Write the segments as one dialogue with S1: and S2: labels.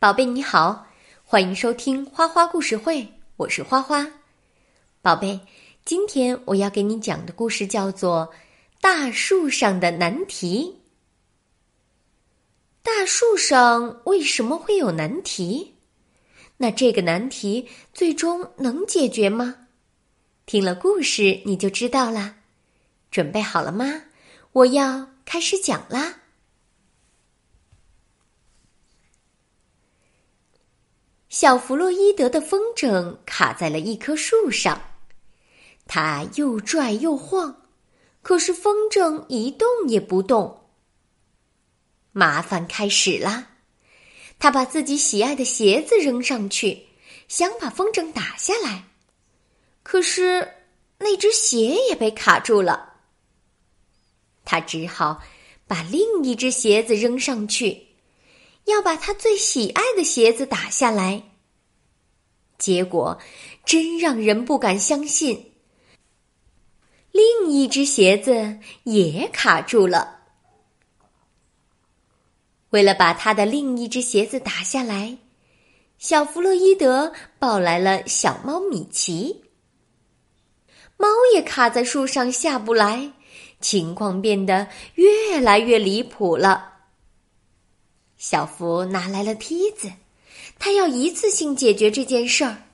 S1: 宝贝你好，欢迎收听花花故事会，我是花花。宝贝，今天我要给你讲的故事叫做《大树上的难题》。大树上为什么会有难题？那这个难题最终能解决吗？听了故事你就知道啦。准备好了吗？我要开始讲啦。小弗洛伊德的风筝卡在了一棵树上，他又拽又晃，可是风筝一动也不动。麻烦开始啦！他把自己喜爱的鞋子扔上去，想把风筝打下来，可是那只鞋也被卡住了。他只好把另一只鞋子扔上去。要把他最喜爱的鞋子打下来，结果真让人不敢相信。另一只鞋子也卡住了。为了把他的另一只鞋子打下来，小弗洛伊德抱来了小猫米奇。猫也卡在树上下不来，情况变得越来越离谱了。小福拿来了梯子，他要一次性解决这件事儿。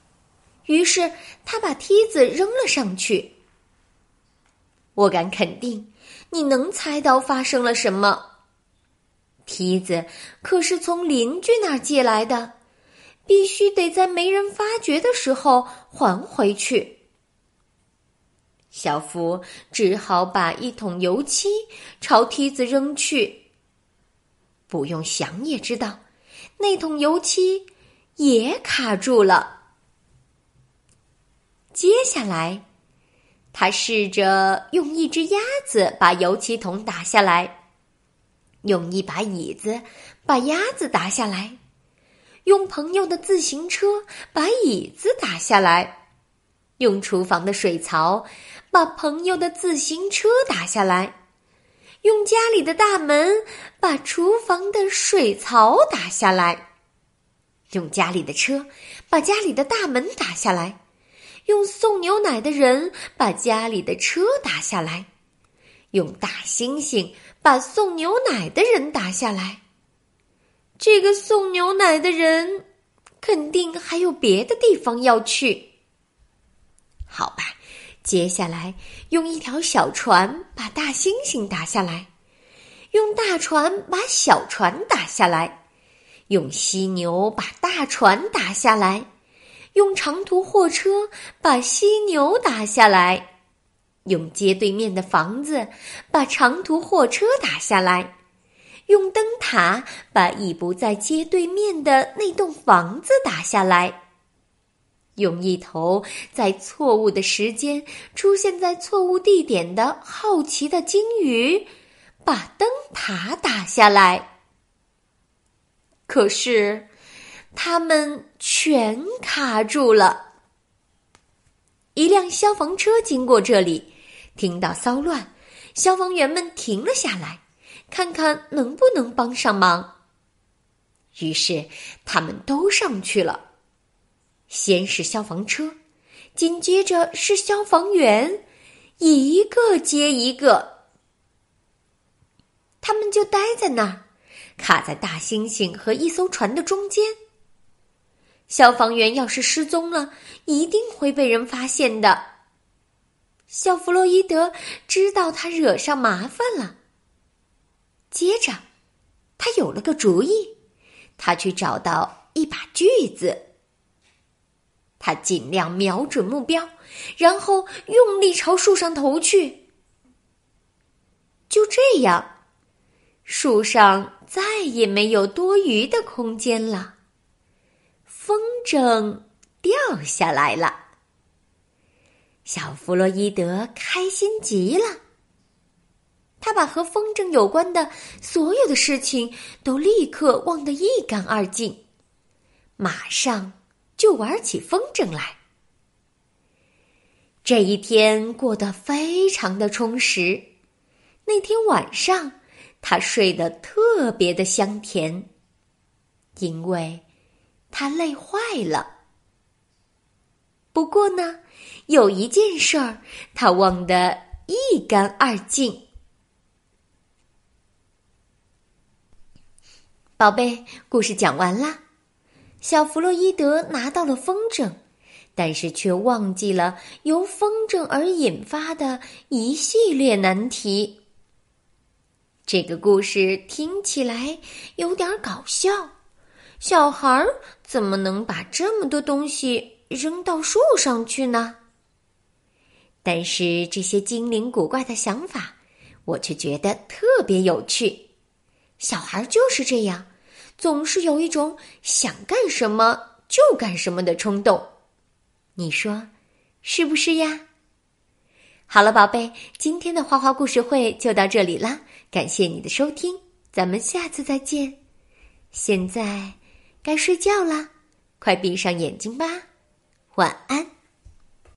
S1: 于是他把梯子扔了上去。我敢肯定，你能猜到发生了什么。梯子可是从邻居那儿借来的，必须得在没人发觉的时候还回去。小福只好把一桶油漆朝梯子扔去。不用想也知道，那桶油漆也卡住了。接下来，他试着用一只鸭子把油漆桶打下来，用一把椅子把鸭子打下来，用朋友的自行车把椅子打下来，用厨房的水槽把朋友的自行车打下来。用家里的大门把厨房的水槽打下来，用家里的车把家里的大门打下来，用送牛奶的人把家里的车打下来，用大猩猩把送牛奶的人打下来。这个送牛奶的人肯定还有别的地方要去。接下来，用一条小船把大猩猩打下来，用大船把小船打下来，用犀牛把大船打下来，用长途货车把犀牛打下来，用街对面的房子把长途货车打下来，用灯塔把已不在街对面的那栋房子打下来。用一头在错误的时间出现在错误地点的好奇的鲸鱼，把灯塔打下来。可是，他们全卡住了。一辆消防车经过这里，听到骚乱，消防员们停了下来，看看能不能帮上忙。于是，他们都上去了。先是消防车，紧接着是消防员，一个接一个，他们就待在那儿，卡在大猩猩和一艘船的中间。消防员要是失踪了，一定会被人发现的。小弗洛伊德知道他惹上麻烦了，接着他有了个主意，他去找到一把锯子。他尽量瞄准目标，然后用力朝树上投去。就这样，树上再也没有多余的空间了。风筝掉下来了。小弗洛伊德开心极了，他把和风筝有关的所有的事情都立刻忘得一干二净，马上。就玩起风筝来。这一天过得非常的充实。那天晚上，他睡得特别的香甜，因为他累坏了。不过呢，有一件事儿他忘得一干二净。宝贝，故事讲完啦。小弗洛伊德拿到了风筝，但是却忘记了由风筝而引发的一系列难题。这个故事听起来有点搞笑，小孩儿怎么能把这么多东西扔到树上去呢？但是这些精灵古怪的想法，我却觉得特别有趣。小孩就是这样，总是有一种想干什么就干什么的冲动。你说是不是呀？好了，宝贝，今天的花花故事会就到这里啦。感谢你的收听，咱们下次再见。现在该睡觉啦，快闭上眼睛吧，晚安。